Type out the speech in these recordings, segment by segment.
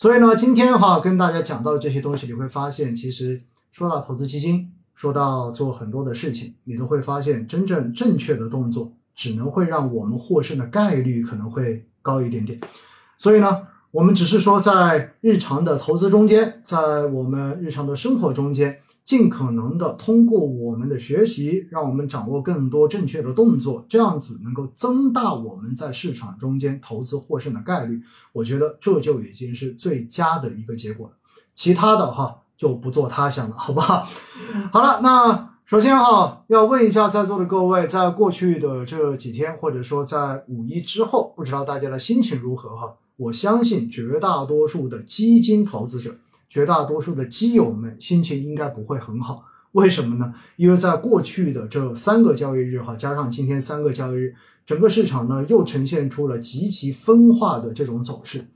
所以呢，今天哈跟大家讲到的这些东西，你会发现，其实说到投资基金，说到做很多的事情，你都会发现，真正正确的动作，只能会让我们获胜的概率可能会高一点点。所以呢，我们只是说在日常的投资中间，在我们日常的生活中间。尽可能的通过我们的学习，让我们掌握更多正确的动作，这样子能够增大我们在市场中间投资获胜的概率。我觉得这就已经是最佳的一个结果了。其他的哈就不做他想了，好不好？好了，那首先哈要问一下在座的各位，在过去的这几天，或者说在五一之后，不知道大家的心情如何哈？我相信绝大多数的基金投资者。绝大多数的基友们心情应该不会很好，为什么呢？因为在过去的这三个交易日哈，加上今天三个交易日，整个市场呢又呈现出了极其分化的这种走势。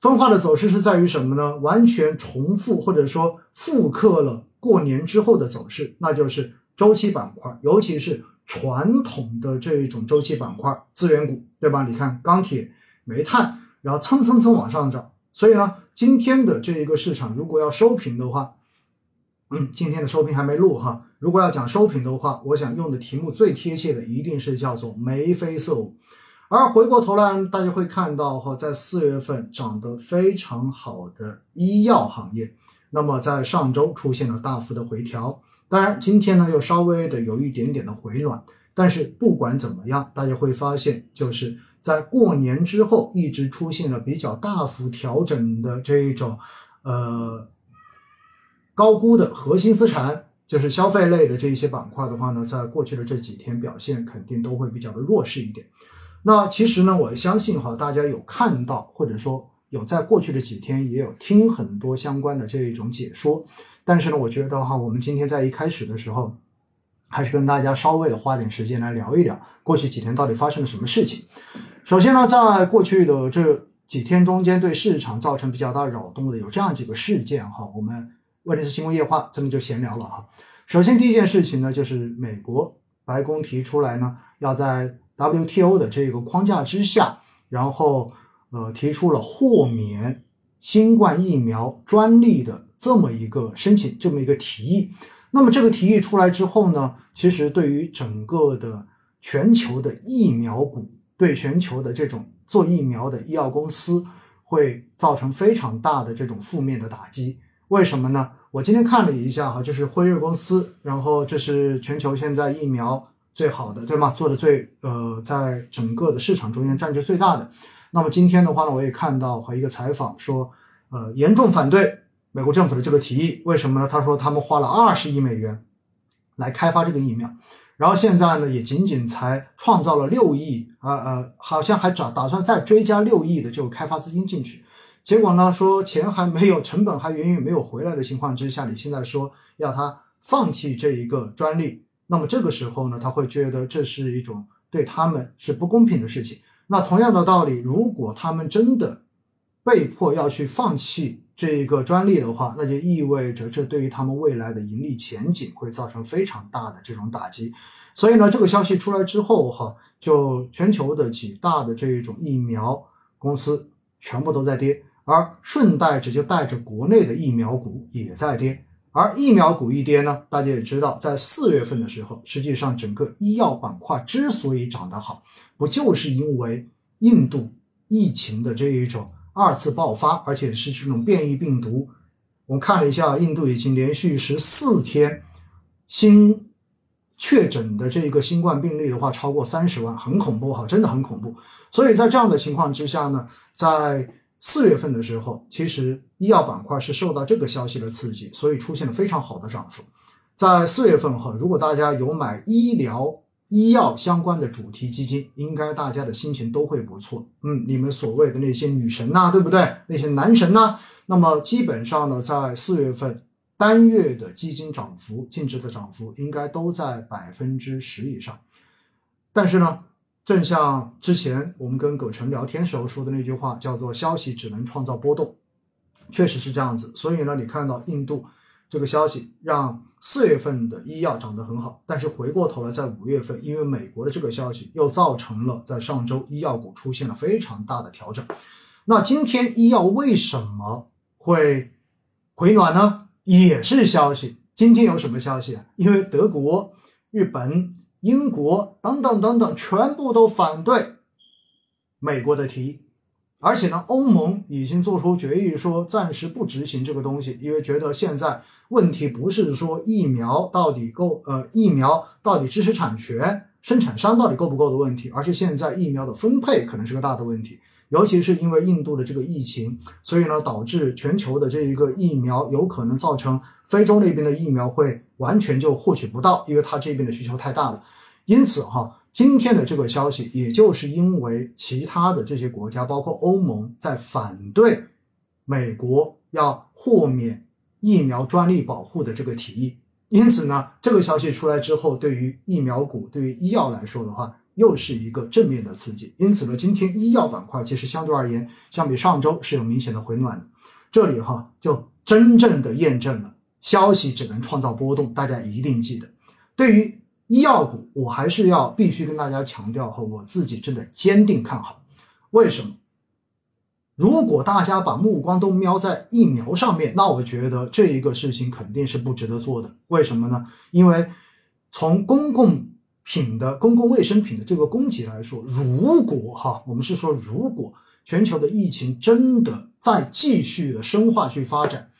分化的走势是在于什么呢？完全重复或者说复刻了过年之后的走势，那就是周期板块，尤其是传统的这一种周期板块，资源股，对吧？你看钢铁、煤炭，然后蹭蹭蹭往上涨。所以呢，今天的这一个市场如果要收评的话，嗯，今天的收评还没录哈。如果要讲收评的话，我想用的题目最贴切的一定是叫做眉飞色舞。而回过头来，大家会看到哈，在四月份涨得非常好的医药行业，那么在上周出现了大幅的回调。当然，今天呢又稍微的有一点点的回暖。但是不管怎么样，大家会发现就是。在过年之后，一直出现了比较大幅调整的这一种，呃，高估的核心资产，就是消费类的这一些板块的话呢，在过去的这几天表现肯定都会比较的弱势一点。那其实呢，我相信哈，大家有看到，或者说有在过去的几天也有听很多相关的这一种解说，但是呢，我觉得哈，我们今天在一开始的时候，还是跟大家稍微的花点时间来聊一聊过去几天到底发生了什么事情。首先呢，在过去的这几天中间，对市场造成比较大扰动的有这样几个事件哈。我们威尼斯新闻夜话这么就闲聊了哈。首先第一件事情呢，就是美国白宫提出来呢，要在 WTO 的这个框架之下，然后呃提出了豁免新冠疫苗专利的这么一个申请，这么一个提议。那么这个提议出来之后呢，其实对于整个的全球的疫苗股。对全球的这种做疫苗的医药公司会造成非常大的这种负面的打击。为什么呢？我今天看了一下哈，就是辉瑞公司，然后这是全球现在疫苗最好的，对吗？做的最呃，在整个的市场中间占据最大的。那么今天的话呢，我也看到和一个采访说，呃，严重反对美国政府的这个提议。为什么呢？他说他们花了二十亿美元来开发这个疫苗。然后现在呢，也仅仅才创造了六亿啊呃，好像还打打算再追加六亿的这个开发资金进去，结果呢说钱还没有，成本还远远没有回来的情况之下，你现在说要他放弃这一个专利，那么这个时候呢，他会觉得这是一种对他们是不公平的事情。那同样的道理，如果他们真的被迫要去放弃。这一个专利的话，那就意味着这对于他们未来的盈利前景会造成非常大的这种打击。所以呢，这个消息出来之后，哈，就全球的几大的这一种疫苗公司全部都在跌，而顺带着就带着国内的疫苗股也在跌。而疫苗股一跌呢，大家也知道，在四月份的时候，实际上整个医药板块之所以涨得好，不就是因为印度疫情的这一种。二次爆发，而且是这种变异病毒。我们看了一下，印度已经连续十四天新确诊的这个新冠病例的话，超过三十万，很恐怖哈，真的很恐怖。所以在这样的情况之下呢，在四月份的时候，其实医药板块是受到这个消息的刺激，所以出现了非常好的涨幅。在四月份哈，如果大家有买医疗，医药相关的主题基金，应该大家的心情都会不错。嗯，你们所谓的那些女神呐，对不对？那些男神呐，那么基本上呢，在四月份单月的基金涨幅、净值的涨幅，应该都在百分之十以上。但是呢，正像之前我们跟葛晨聊天时候说的那句话，叫做“消息只能创造波动”，确实是这样子。所以呢，你看到印度这个消息让。四月份的医药涨得很好，但是回过头来，在五月份，因为美国的这个消息又造成了在上周医药股出现了非常大的调整。那今天医药为什么会回暖呢？也是消息。今天有什么消息啊？因为德国、日本、英国等等等等，全部都反对美国的提议。而且呢，欧盟已经做出决议，说暂时不执行这个东西，因为觉得现在问题不是说疫苗到底够，呃，疫苗到底知识产权生产商到底够不够的问题，而是现在疫苗的分配可能是个大的问题。尤其是因为印度的这个疫情，所以呢，导致全球的这一个疫苗有可能造成非洲那边的疫苗会完全就获取不到，因为它这边的需求太大了。因此哈。今天的这个消息，也就是因为其他的这些国家，包括欧盟，在反对美国要豁免疫苗专利保护的这个提议。因此呢，这个消息出来之后，对于疫苗股、对于医药来说的话，又是一个正面的刺激。因此呢，今天医药板块其实相对而言，相比上周是有明显的回暖的。这里哈，就真正的验证了消息只能创造波动，大家一定记得。对于医药股，我还是要必须跟大家强调和我自己真的坚定看好。为什么？如果大家把目光都瞄在疫苗上面，那我觉得这一个事情肯定是不值得做的。为什么呢？因为从公共品的公共卫生品的这个供给来说，如果哈，我们是说，如果全球的疫情真的在继续的深化去发展，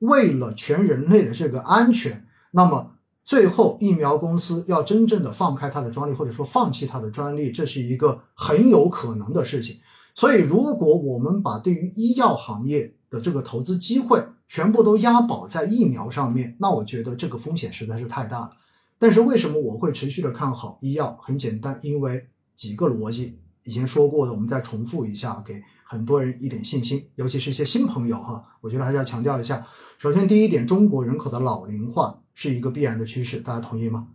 为了全人类的这个安全，那么。最后，疫苗公司要真正的放开它的专利，或者说放弃它的专利，这是一个很有可能的事情。所以，如果我们把对于医药行业的这个投资机会全部都押宝在疫苗上面，那我觉得这个风险实在是太大了。但是，为什么我会持续的看好医药？很简单，因为几个逻辑，以前说过的，我们再重复一下，给很多人一点信心，尤其是一些新朋友哈，我觉得还是要强调一下。首先，第一点，中国人口的老龄化。是一个必然的趋势，大家同意吗？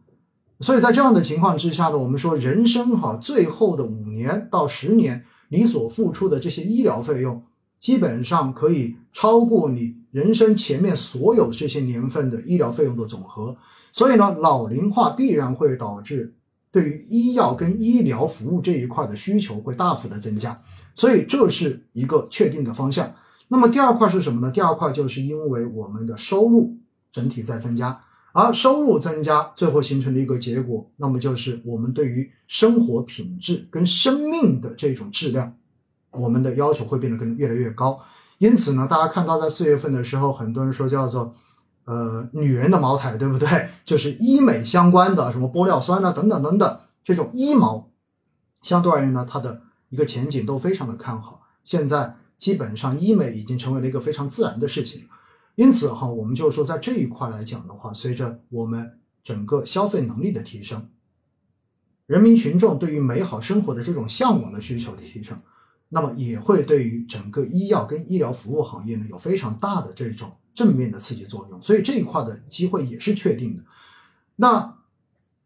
所以在这样的情况之下呢，我们说人生哈最后的五年到十年，你所付出的这些医疗费用，基本上可以超过你人生前面所有这些年份的医疗费用的总和。所以呢，老龄化必然会导致对于医药跟医疗服务这一块的需求会大幅的增加，所以这是一个确定的方向。那么第二块是什么呢？第二块就是因为我们的收入整体在增加。而收入增加，最后形成的一个结果，那么就是我们对于生活品质跟生命的这种质量，我们的要求会变得更越来越高。因此呢，大家看到在四月份的时候，很多人说叫做，呃，女人的茅台，对不对？就是医美相关的，什么玻尿酸啊，等等等等，这种医毛，相对而言呢，它的一个前景都非常的看好。现在基本上医美已经成为了一个非常自然的事情。因此哈，我们就是说在这一块来讲的话，随着我们整个消费能力的提升，人民群众对于美好生活的这种向往的需求的提升，那么也会对于整个医药跟医疗服务行业呢有非常大的这种正面的刺激作用。所以这一块的机会也是确定的。那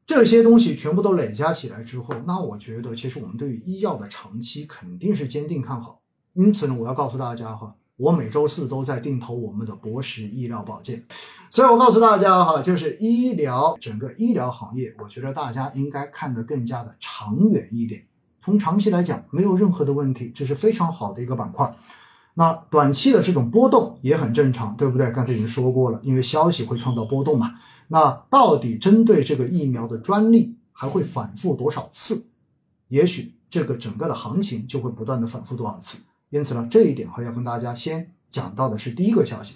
这些东西全部都累加起来之后，那我觉得其实我们对于医药的长期肯定是坚定看好。因此呢，我要告诉大家哈。我每周四都在定投我们的博时医疗保健，所以我告诉大家哈，就是医疗整个医疗行业，我觉得大家应该看得更加的长远一点。从长期来讲，没有任何的问题，这是非常好的一个板块。那短期的这种波动也很正常，对不对？刚才已经说过了，因为消息会创造波动嘛。那到底针对这个疫苗的专利还会反复多少次？也许这个整个的行情就会不断的反复多少次。因此呢，这一点还要跟大家先讲到的是第一个消息。